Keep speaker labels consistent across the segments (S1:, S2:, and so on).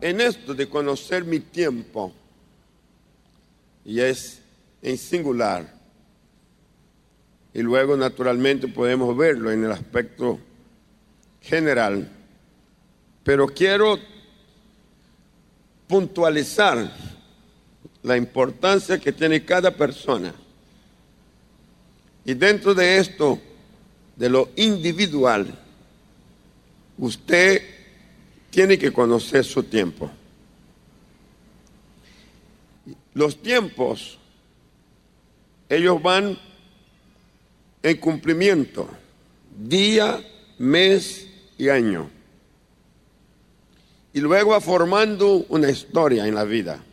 S1: En esto de conocer mi tiempo, y es en singular, y luego naturalmente podemos verlo en el aspecto general, pero quiero puntualizar la importancia que tiene cada persona. Y dentro de esto, de lo individual, usted tiene que conocer su tiempo. Los tiempos, ellos van en cumplimiento, día, mes y año. Y luego va formando una historia en la vida.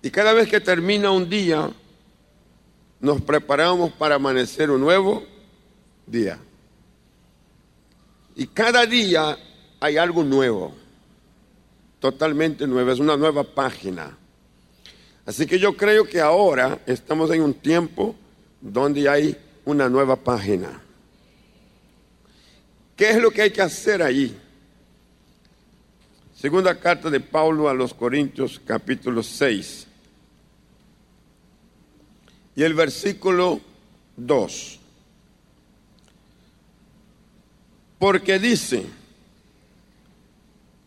S1: Y cada vez que termina un día, nos preparamos para amanecer un nuevo día. Y cada día hay algo nuevo, totalmente nuevo, es una nueva página. Así que yo creo que ahora estamos en un tiempo donde hay una nueva página. ¿Qué es lo que hay que hacer allí? Segunda carta de Pablo a los Corintios capítulo 6 y el versículo 2. Porque dice,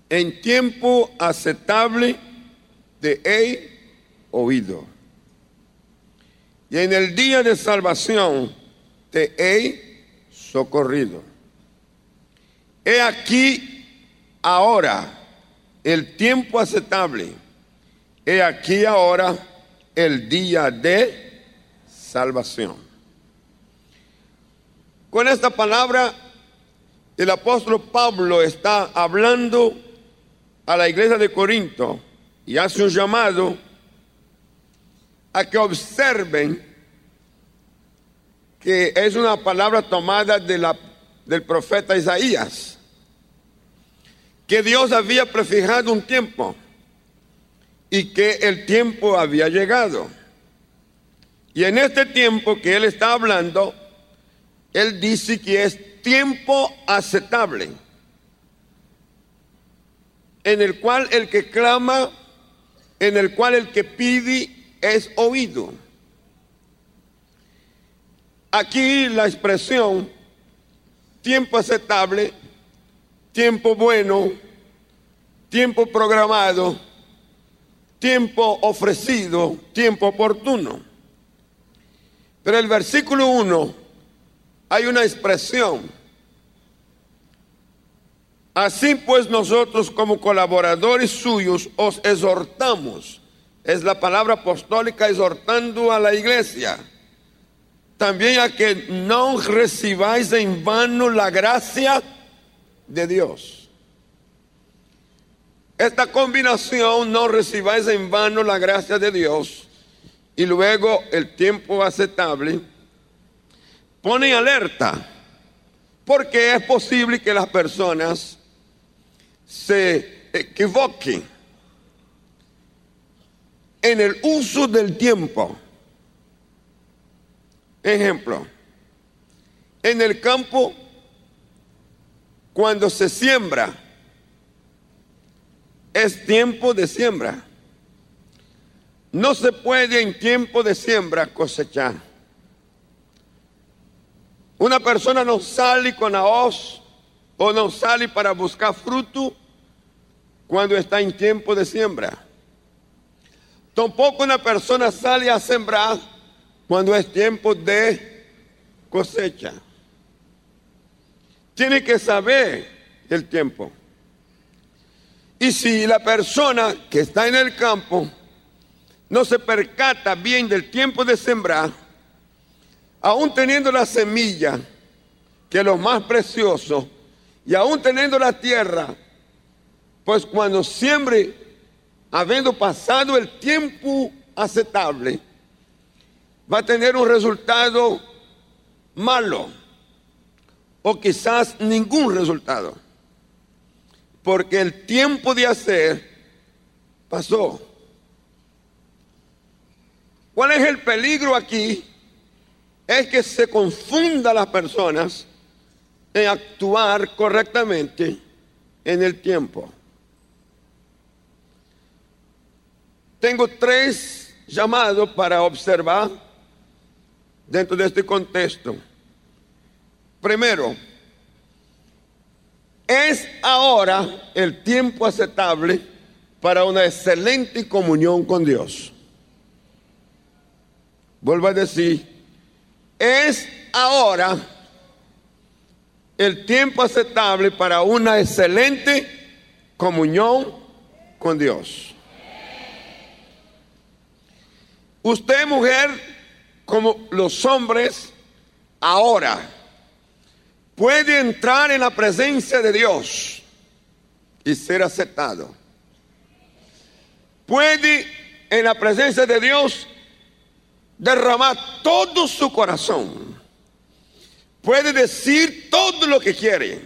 S1: en tiempo aceptable te he oído. Y en el día de salvación te he socorrido. He aquí ahora el tiempo aceptable. He aquí ahora el día de salvación. Con esta palabra el apóstol Pablo está hablando a la iglesia de Corinto y hace un llamado a que observen que es una palabra tomada de la, del profeta Isaías, que Dios había prefijado un tiempo y que el tiempo había llegado. Y en este tiempo que él está hablando, él dice que es tiempo aceptable, en el cual el que clama, en el cual el que pide es oído. Aquí la expresión tiempo aceptable, tiempo bueno, tiempo programado, tiempo ofrecido, tiempo oportuno. Pero el versículo 1 hay una expresión Así pues nosotros como colaboradores suyos os exhortamos. Es la palabra apostólica exhortando a la iglesia. También a que no recibáis en vano la gracia de Dios. Esta combinación, no recibáis en vano la gracia de Dios y luego el tiempo aceptable, pone alerta. Porque es posible que las personas se equivoque en el uso del tiempo. Ejemplo, en el campo, cuando se siembra, es tiempo de siembra. No se puede en tiempo de siembra cosechar. Una persona no sale con la hoz o no sale para buscar fruto cuando está en tiempo de siembra. Tampoco una persona sale a sembrar cuando es tiempo de cosecha. Tiene que saber el tiempo. Y si la persona que está en el campo no se percata bien del tiempo de sembrar, aún teniendo la semilla, que es lo más precioso, y aún teniendo la tierra, pues cuando siembre, habiendo pasado el tiempo aceptable, va a tener un resultado malo o quizás ningún resultado. Porque el tiempo de hacer pasó. ¿Cuál es el peligro aquí? Es que se confunda las personas en actuar correctamente en el tiempo. Tengo tres llamados para observar dentro de este contexto. Primero, es ahora el tiempo aceptable para una excelente comunión con Dios. Vuelvo a decir, es ahora el tiempo aceptable para una excelente comunión con Dios. Usted, mujer, como los hombres, ahora puede entrar en la presencia de Dios y ser aceptado. Puede en la presencia de Dios derramar todo su corazón. Puede decir todo lo que quiere.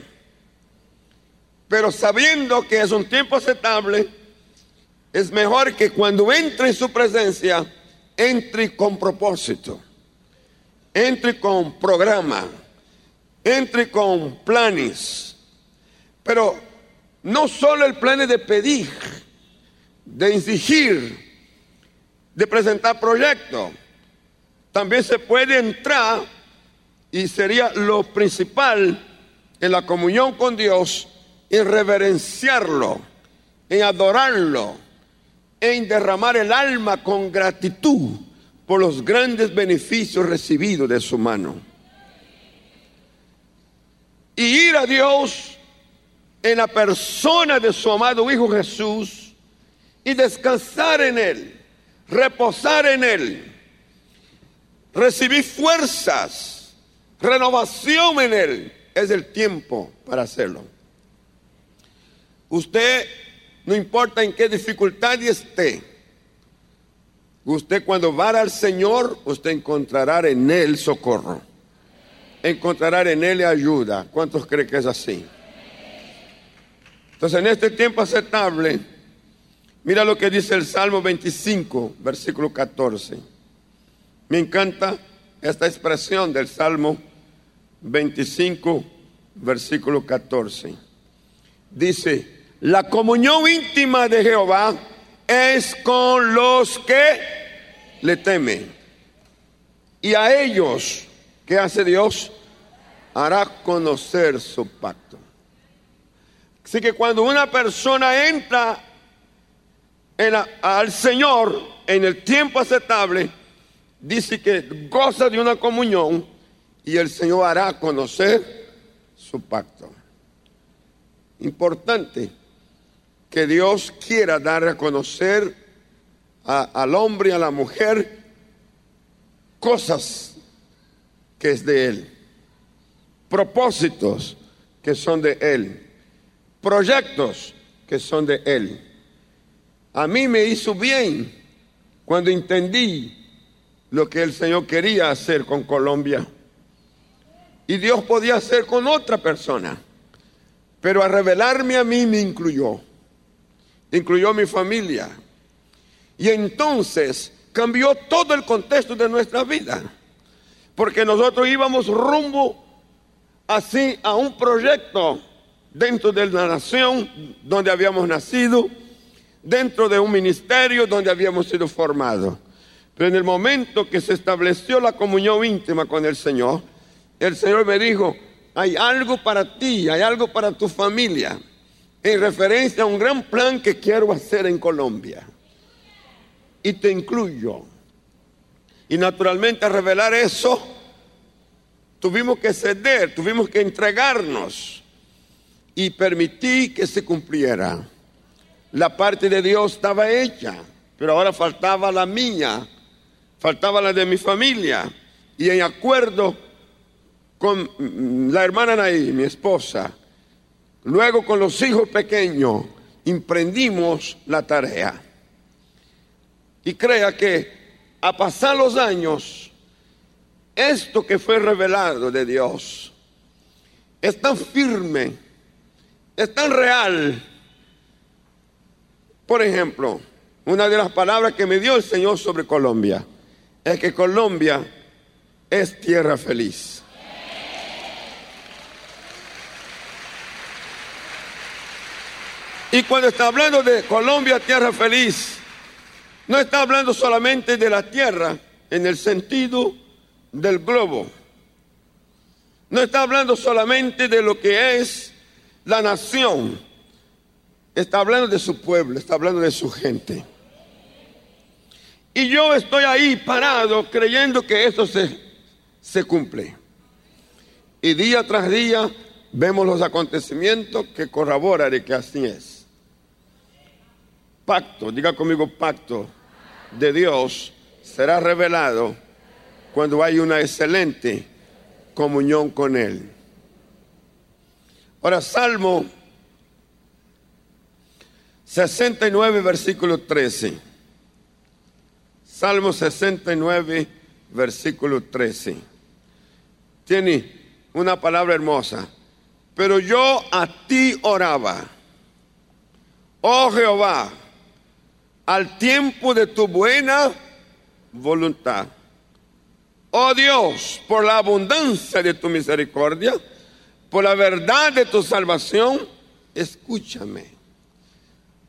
S1: Pero sabiendo que es un tiempo aceptable, es mejor que cuando entre en su presencia, entre con propósito, entre con programa, entre con planes. Pero no solo el plan de pedir, de exigir, de presentar proyectos. También se puede entrar y sería lo principal en la comunión con Dios, en reverenciarlo, en adorarlo, en derramar el alma con gratitud por los grandes beneficios recibidos de su mano. Y ir a Dios en la persona de su amado Hijo Jesús y descansar en Él, reposar en Él, recibir fuerzas, renovación en Él, es el tiempo para hacerlo. Usted no importa en qué dificultad esté. Usted cuando va al Señor, usted encontrará en Él socorro. Encontrará en Él ayuda. ¿Cuántos creen que es así? Entonces en este tiempo aceptable, mira lo que dice el Salmo 25, versículo 14. Me encanta esta expresión del Salmo 25, versículo 14. Dice, la comunión íntima de Jehová es con los que le temen. Y a ellos, ¿qué hace Dios? Hará conocer su pacto. Así que cuando una persona entra al Señor en el tiempo aceptable, dice que goza de una comunión y el Señor hará conocer su pacto. Importante que Dios quiera dar a conocer al hombre y a la mujer cosas que es de Él, propósitos que son de Él, proyectos que son de Él. A mí me hizo bien cuando entendí lo que el Señor quería hacer con Colombia. Y Dios podía hacer con otra persona. Pero a revelarme a mí me incluyó incluyó mi familia. Y entonces cambió todo el contexto de nuestra vida, porque nosotros íbamos rumbo así a un proyecto dentro de la nación donde habíamos nacido, dentro de un ministerio donde habíamos sido formados. Pero en el momento que se estableció la comunión íntima con el Señor, el Señor me dijo, hay algo para ti, hay algo para tu familia en referencia a un gran plan que quiero hacer en Colombia. Y te incluyo. Y naturalmente a revelar eso, tuvimos que ceder, tuvimos que entregarnos y permití que se cumpliera. La parte de Dios estaba hecha, pero ahora faltaba la mía, faltaba la de mi familia. Y en acuerdo con la hermana Naí, mi esposa, Luego con los hijos pequeños emprendimos la tarea. Y crea que a pasar los años, esto que fue revelado de Dios es tan firme, es tan real. Por ejemplo, una de las palabras que me dio el Señor sobre Colombia es que Colombia es tierra feliz. Y cuando está hablando de Colombia, tierra feliz, no está hablando solamente de la tierra en el sentido del globo. No está hablando solamente de lo que es la nación. Está hablando de su pueblo, está hablando de su gente. Y yo estoy ahí parado creyendo que esto se, se cumple. Y día tras día vemos los acontecimientos que corroboran que así es. Pacto, diga conmigo pacto de Dios será revelado cuando hay una excelente comunión con Él. Ahora, Salmo 69, versículo 13. Salmo 69, versículo 13. Tiene una palabra hermosa. Pero yo a ti oraba, oh Jehová, al tiempo de tu buena voluntad. Oh Dios, por la abundancia de tu misericordia, por la verdad de tu salvación, escúchame.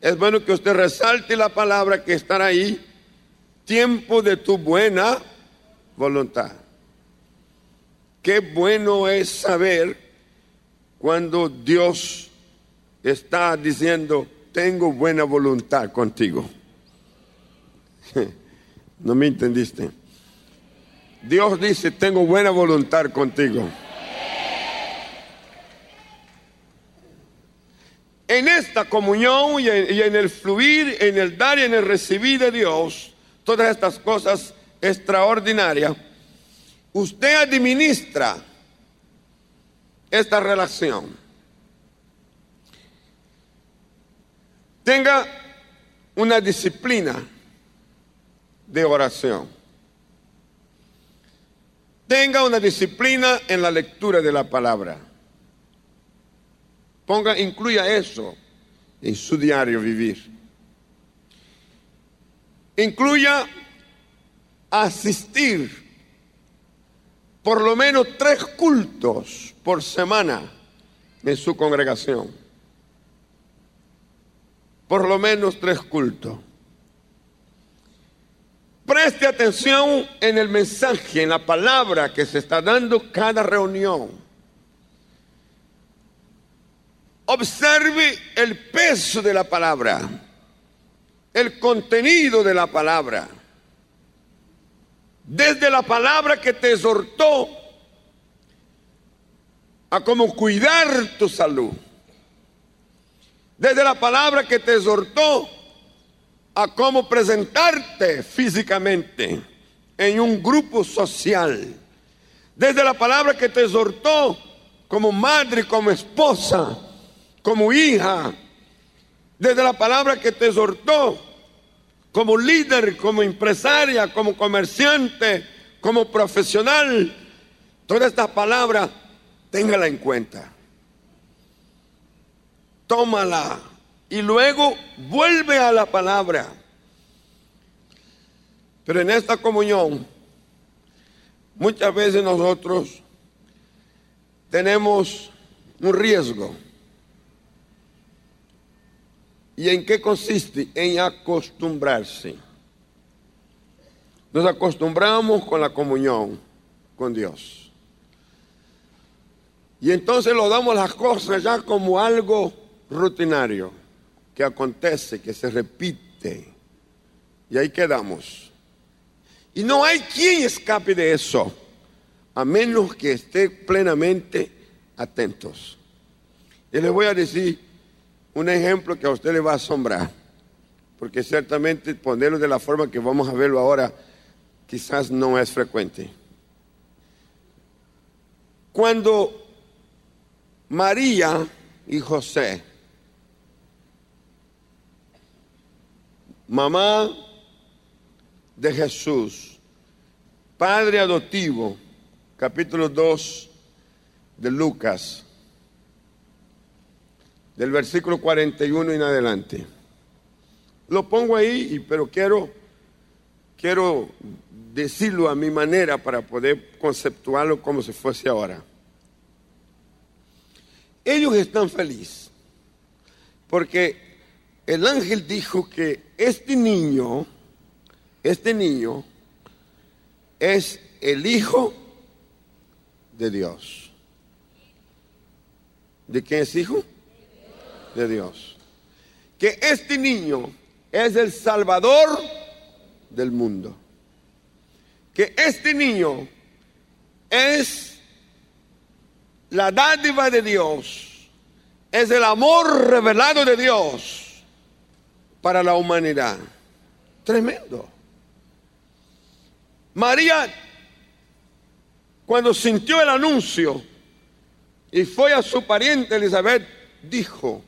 S1: Es bueno que usted resalte la palabra que está ahí, tiempo de tu buena voluntad. Qué bueno es saber cuando Dios está diciendo, tengo buena voluntad contigo. No me entendiste. Dios dice, tengo buena voluntad contigo. En esta comunión y en, el fluir, en el dar y en el recibir de Dios, todas estas cosas extraordinarias, usted administra esta relación. Tenga una disciplina de oración. Tenga una disciplina en la lectura de la palabra. Ponga, incluya eso en su diario vivir. Incluya asistir por lo menos tres cultos por semana en su congregación. Por lo menos tres cultos. Preste atención en el mensaje, en la palabra que se está dando cada reunión. Observe el peso de la palabra, el contenido de la palabra. Desde la palabra que te exhortó a cómo cuidar tu salud. Desde la palabra que te exhortó a cómo presentarte físicamente en un grupo social. Desde la palabra que te exhortó como madre, como esposa, como hija. Desde la palabra que te exhortó como líder, como empresaria, como comerciante, como profesional. Toda esta palabra, téngala en cuenta. Tómala y luego vuelve a la palabra. Pero en esta comunión, muchas veces nosotros tenemos un riesgo. ¿Y en qué consiste? En acostumbrarse. Nos acostumbramos con la comunión con Dios. Y entonces lo damos las cosas ya como algo rutinario que acontece, que se repite. Y ahí quedamos. Y no hay quien escape de eso, a menos que esté plenamente atentos. Y les voy a decir un ejemplo que a usted le va a asombrar, porque ciertamente ponerlo de la forma que vamos a verlo ahora quizás no es frecuente. Cuando María y José mamá de Jesús, padre adoptivo, capítulo 2 de Lucas, del versículo 41 en adelante. Lo pongo ahí, pero quiero, quiero decirlo a mi manera para poder conceptuarlo como si fuese ahora. Ellos están felices porque el ángel dijo que este niño, este niño es el hijo de Dios. ¿De quién es hijo? De Dios. Que este niño es el salvador del mundo. Que este niño es la dádiva de Dios, es el amor revelado de Dios para la humanidad. Tremendo. María, cuando sintió el anuncio y fue a su pariente Elizabeth, dijo,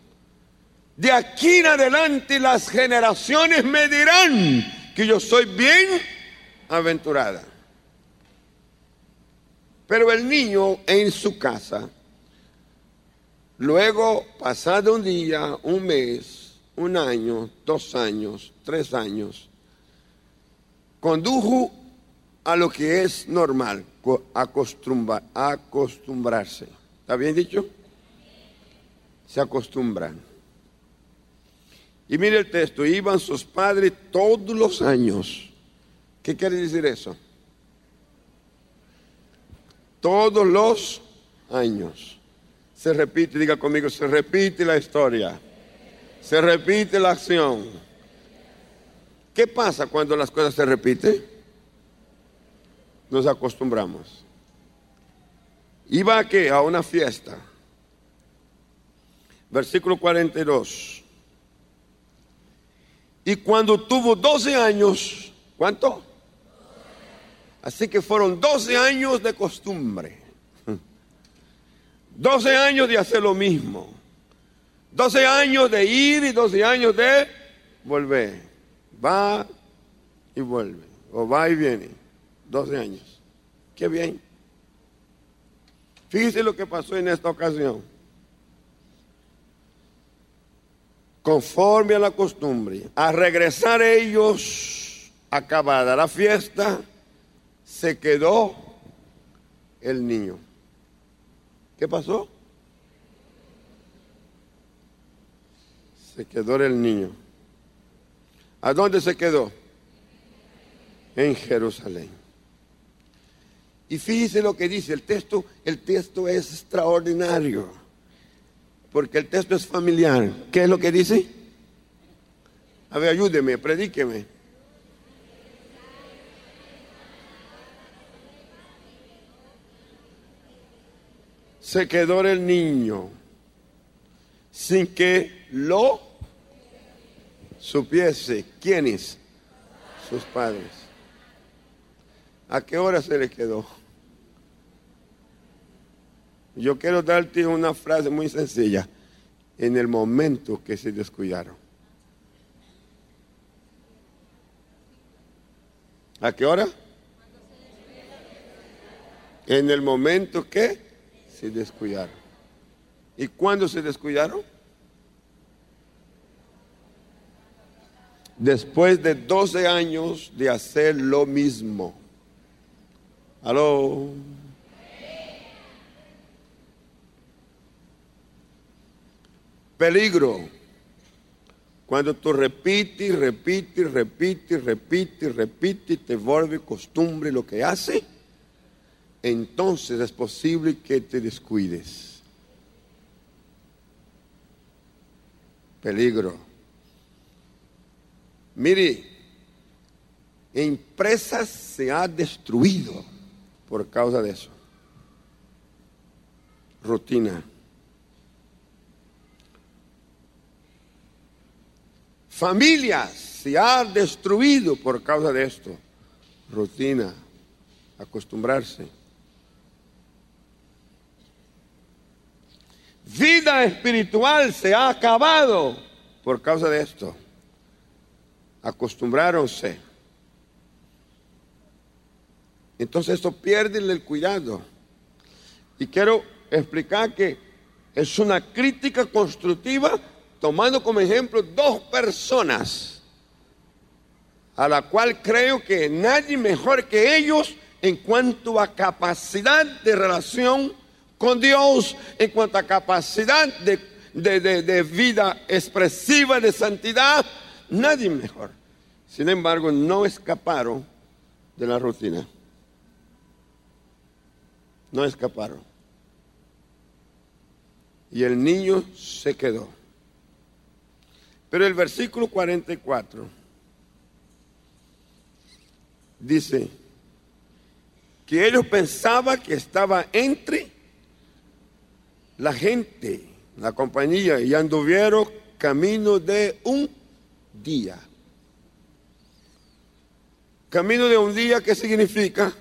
S1: de aquí en adelante las generaciones me dirán que yo soy bien aventurada. Pero el niño en su casa, luego pasado un día, un mes, un año, dos años, tres años, condujo a lo que es normal, acostumbrarse. ¿Está bien dicho? Se acostumbran. Y mire el texto, iban sus padres todos los años. ¿Qué quiere decir eso? Todos los años. Se repite, diga conmigo, se repite la historia. Se repite la acción. ¿Qué pasa cuando las cosas se repiten? Nos acostumbramos. Iba a qué? A una fiesta. Versículo 42. Y cuando tuvo 12 años, ¿cuánto? Así que fueron 12 años de costumbre. 12 años de hacer lo mismo. 12 años de ir y 12 años de volver. Va y vuelve. O va y viene. 12 años. Qué bien. Fíjese lo que pasó en esta ocasión. conforme a la costumbre. A regresar ellos, acabada la fiesta, se quedó el niño. ¿Qué pasó? Se quedó el niño. ¿A dónde se quedó? En Jerusalén. Y fíjese lo que dice el texto, el texto es extraordinario porque el texto es familiar. ¿Qué es lo que dice? A ver, ayúdeme, predíqueme. Se quedó el niño sin que lo supiese. ¿Quiénes? Sus padres. ¿A qué hora se le quedó? Yo quiero darte una frase muy sencilla. En el momento que se descuidaron. ¿A qué hora? En el momento que se descuidaron. ¿Y cuándo se descuidaron? Después de 12 años de hacer lo mismo. Aló. Peligro. Cuando tú repites, repites, repites, repites, repites, te vuelve costumbre lo que hace, entonces es posible que te descuides. Peligro. Mire, empresas se ha destruido por causa de eso. Rutina. Familias se ha destruido por causa de esto. Rutina, acostumbrarse. Vida espiritual se ha acabado por causa de esto. Acostumbráronse. Entonces esto pierde el cuidado. Y quiero explicar que es una crítica constructiva tomando como ejemplo dos personas a la cual creo que nadie mejor que ellos en cuanto a capacidad de relación con Dios, en cuanto a capacidad de de, de- vida expresiva, de santidad, nadie mejor. Sin embargo, no escaparon de la rutina. No escaparon. Y el niño se quedó. Pero el versículo 44 dice que ellos pensaban que estaba entre la gente, la compañía, y anduvieron camino de un día. Camino de un día, ¿qué significa?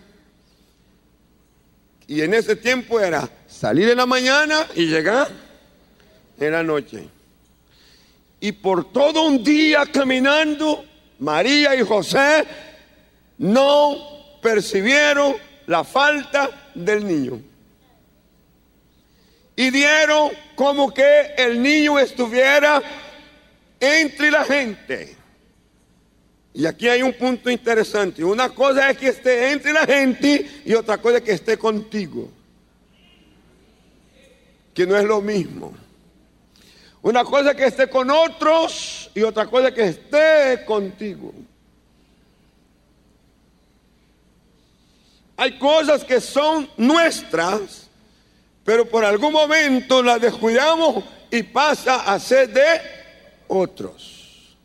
S1: Y en ese tiempo era salir en la mañana y llegar en la noche. Y por todo un día caminando, María y José no percibieron la falta del niño. Y dieron como que el niño estuviera entre la gente. Y aquí hay un punto interesante. Una cosa es que esté entre la gente y otra cosa es que esté contigo. Que no es lo mismo. Una cosa es que esté con otros y otra cosa es que esté contigo. Hay cosas que son nuestras, pero por algún momento las descuidamos y pasa a ser de otros.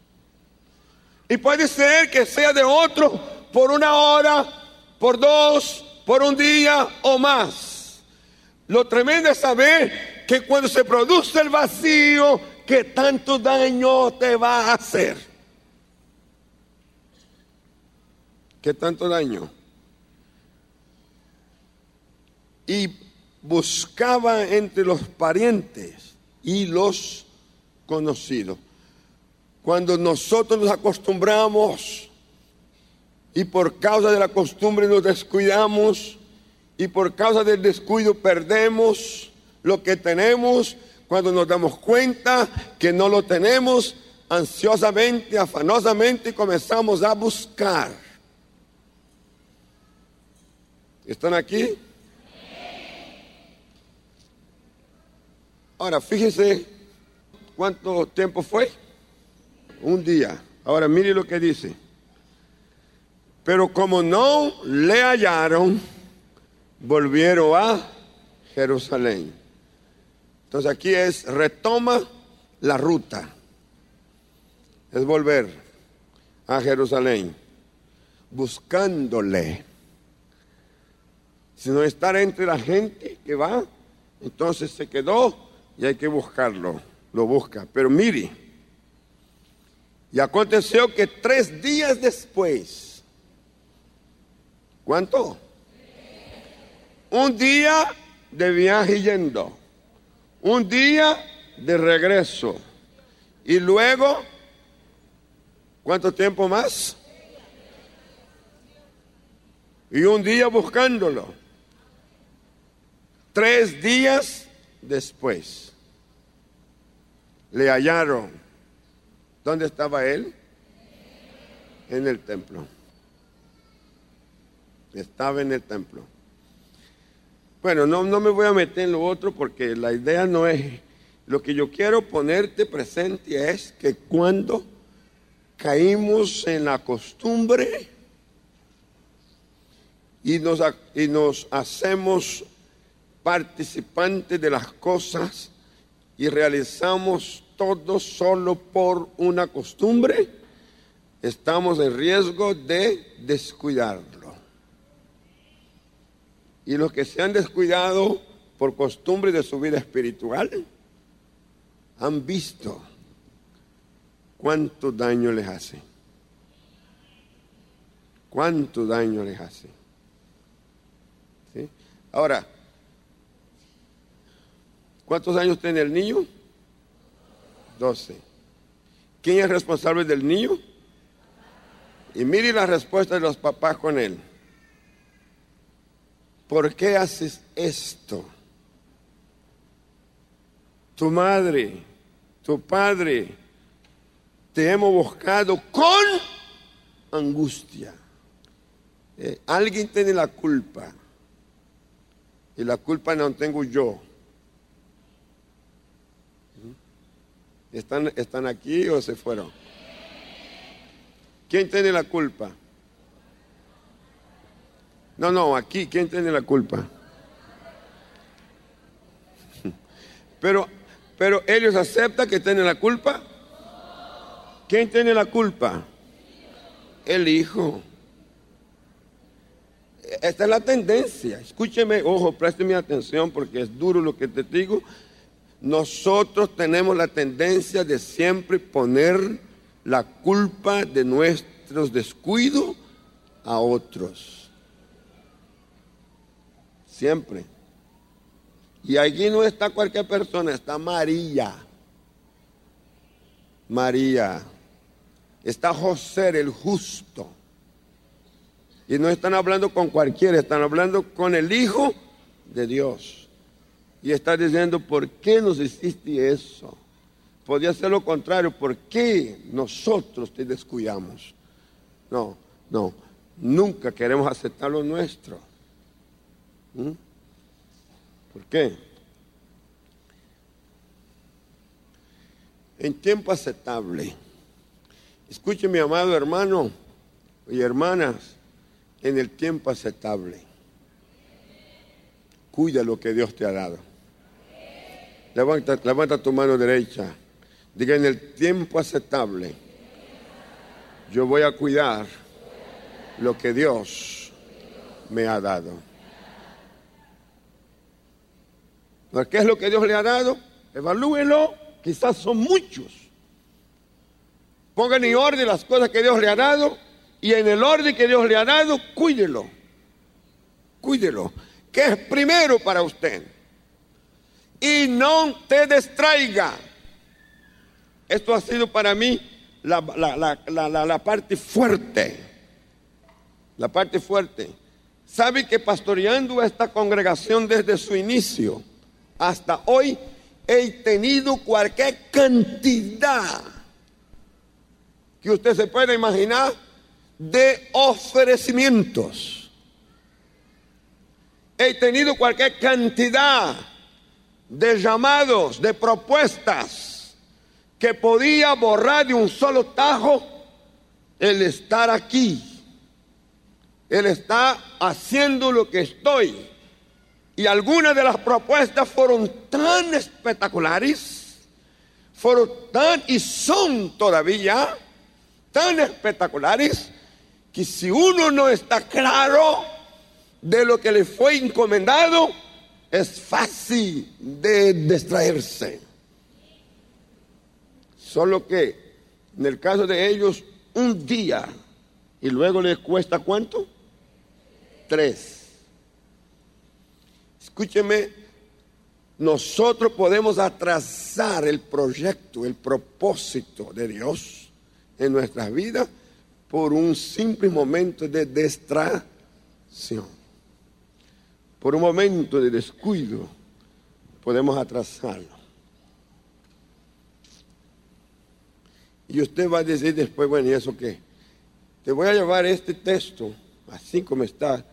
S1: Y puede ser que sea de otros por una hora, por dos, por un día o más. Lo tremendo es saber que cuando se produce el vacío, que tanto daño te va a hacer. ¿Qué tanto daño? Y buscaba entre los parientes y los conocidos. Cuando nosotros nos acostumbramos y por causa de la costumbre nos descuidamos y por causa del descuido perdemos lo que tenemos, cuando nos damos cuenta que no lo tenemos, ansiosamente, afanosamente comenzamos a buscar. ¿Están aquí? Ahora, fíjese cuánto tiempo fue. Un día. Ahora, mire lo que dice. Pero como no le hallaron, volvieron a Jerusalén. Entonces aquí es, retoma la ruta. Es volver a Jerusalén, buscándole. Sino estar entre la gente que va, entonces se quedó y hay que buscarlo. Lo busca. Pero mire, y aconteció que tres días después, ¿cuánto? Un día de viaje yendo, un día de regreso y luego, ¿cuánto tiempo más? Y un día buscándolo. Tres días después le hallaron. ¿Dónde estaba él? En el templo. Estaba en el templo. Bueno, no, no me voy a meter en lo otro porque la idea no es... Lo que yo quiero ponerte presente es que cuando caímos en la costumbre y nos, y nos hacemos participantes de las cosas y realizamos todo solo por una costumbre, estamos en riesgo de descuidarlo. Y los que se han descuidado por costumbre de su vida espiritual han visto cuánto daño les hace. Cuánto daño les hace. ¿Sí? Ahora, ¿cuántos años tiene el niño? 12. ¿Quién es responsable del niño? Y mire la respuesta de los papás con él. ¿Por qué haces esto? Tu madre, tu padre, te hemos buscado con angustia. Eh, alguien tiene la culpa. Y la culpa no tengo yo. ¿Están, ¿Están aquí o se fueron? ¿Quién tiene la culpa? No, no, aquí, ¿quién tiene la culpa? Pero, pero ellos aceptan que tienen la culpa. ¿Quién tiene la culpa? El hijo. Esta es la tendencia. Escúcheme, ojo, présteme atención porque es duro lo que te digo. Nosotros tenemos la tendencia de siempre poner la culpa de nuestros descuidos a otros. Siempre. Y allí no está cualquier persona, está María. María. Está José el justo. Y no están hablando con cualquiera, están hablando con el Hijo de Dios. Y está diciendo, ¿por qué nos hiciste eso? Podría ser lo contrario, ¿por qué nosotros te descuidamos? No, no, nunca queremos aceptar lo nuestro. ¿Mm? ¿Por qué? En tiempo aceptable. Escuche mi amado hermano y hermanas, en el tiempo aceptable. Cuida lo que Dios te ha dado. Levanta, levanta tu mano derecha. Diga en el tiempo aceptable. Yo voy a cuidar lo que Dios me ha dado. ¿Qué es lo que Dios le ha dado? Evalúelo. Quizás son muchos. Pongan en orden las cosas que Dios le ha dado y en el orden que Dios le ha dado, cuídelo. Cuídelo. Que es primero para usted. Y no te distraiga. Esto ha sido para mí la, parte fuerte. La parte fuerte. ¿Sabe que pastoreando esta congregación desde su inicio hasta hoy he tenido cualquier cantidad que usted se pueda imaginar de ofrecimientos. He tenido cualquier cantidad de llamados, de propuestas que podía borrar de un solo tajo el estar aquí. Él está haciendo lo que estoy. Y algunas de las propuestas fueron tan espectaculares, fueron tan y son todavía tan espectaculares que si uno no está claro de lo que le fue encomendado, es fácil de distraerse. Solo que en el caso de ellos, un día y luego les cuesta cuánto? Tres. Escúcheme, nosotros podemos atrasar el proyecto, el propósito de Dios en nuestras vidas por un simple momento de distracción. Por un momento de descuido podemos atrasarlo. Y usted va a decir después, bueno, ¿y eso qué? Te voy a llevar este texto, así como está,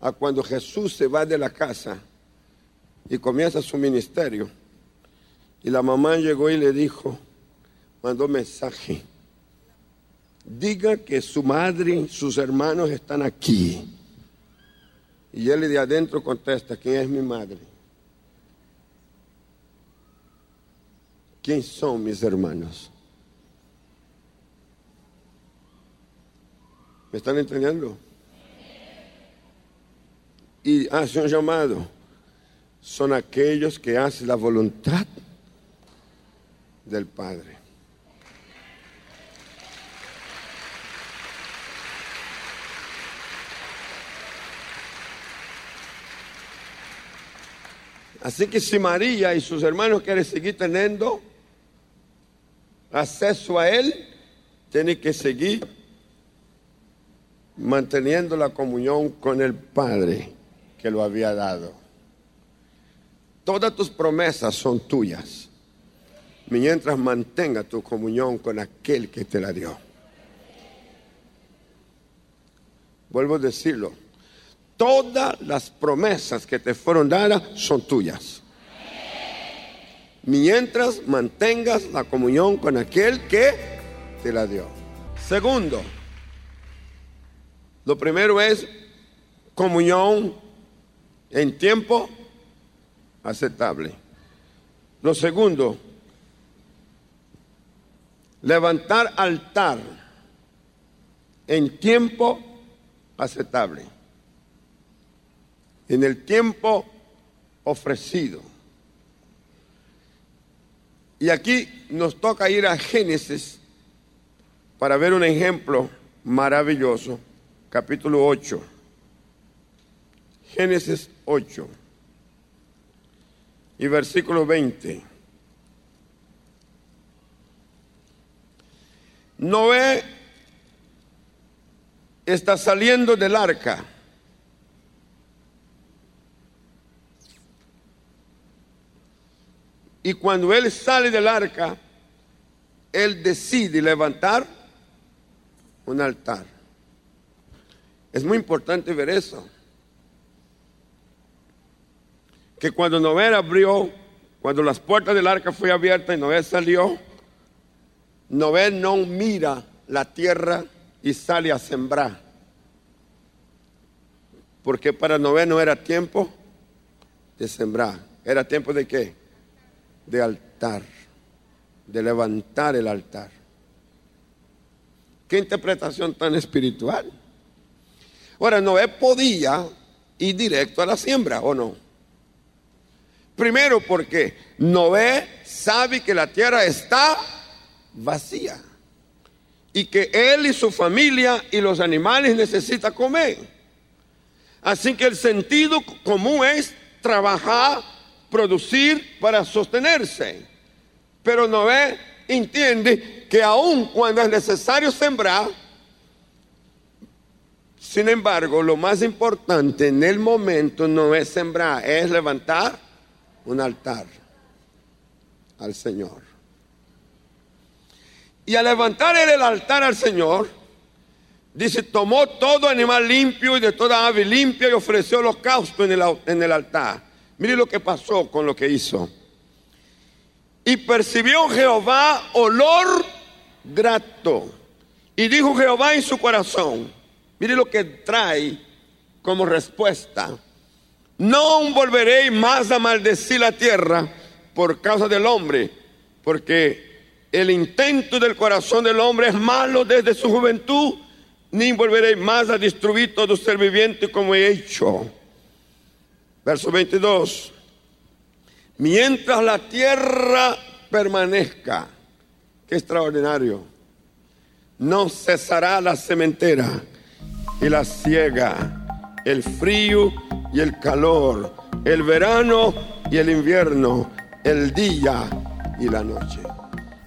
S1: a cuando Jesús se va de la casa y comienza su ministerio. Y la mamá llegó y le dijo, mandó mensaje, diga que su madre, sus hermanos están aquí. Y él de adentro contesta, ¿quién es mi madre? ¿Quién son mis hermanos? ¿Me están entendiendo? Y hace un llamado. Son aquellos que hacen la voluntad del Padre. Así que si María y sus hermanos quieren seguir teniendo acceso a Él, tienen que seguir manteniendo la comunión con el Padre que lo había dado. Todas tus promesas son tuyas, mientras mantenga tu comunión con aquel que te la dio. Vuelvo a decirlo, todas las promesas que te fueron dadas son tuyas. mientras mantengas la comunión con aquel que te la dio. Segundo, lo primero es comunión en tiempo aceptable. Lo segundo, levantar altar en tiempo aceptable, en el tiempo ofrecido. Y aquí nos toca ir a Génesis para ver un ejemplo maravilloso, capítulo 8. Génesis 8 y versículo 20. Noé está saliendo del arca. Y cuando él sale del arca, él decide levantar un altar. Es muy importante ver eso. Que cuando Noé abrió, cuando las puertas del arca fue abierta y Noé salió, Noé no mira la tierra y sale a sembrar. Porque para Noé no era tiempo de sembrar. ¿Era tiempo de qué? De altar. De levantar el altar. Qué interpretación tan espiritual. Ahora, Noé podía ir directo a la siembra, ¿o no? Primero porque Noé sabe que la tierra está vacía y que él y su familia y los animales necesitan comer. Así que el sentido común es trabajar, producir para sostenerse. Pero Noé entiende que aun cuando es necesario sembrar, sin embargo, lo más importante en el momento no es sembrar, es levantar un altar al Señor. Y al levantar el altar al Señor, dice, tomó todo animal limpio y de toda ave limpia y ofreció holocausto en el, en el altar. Mire lo que pasó con lo que hizo. Y percibió Jehová olor grato. Y dijo Jehová en su corazón, mire lo que trae como respuesta. No volveré más a maldecir la tierra por causa del hombre, porque el intento del corazón del hombre es malo desde su juventud, ni volveré más a destruir todo ser viviente como he hecho. Verso 22. Mientras la tierra permanezca, qué extraordinario, no cesará la cementera y la ciega, el frío y el calor, el verano y el invierno, el día y la noche.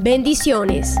S2: Bendiciones.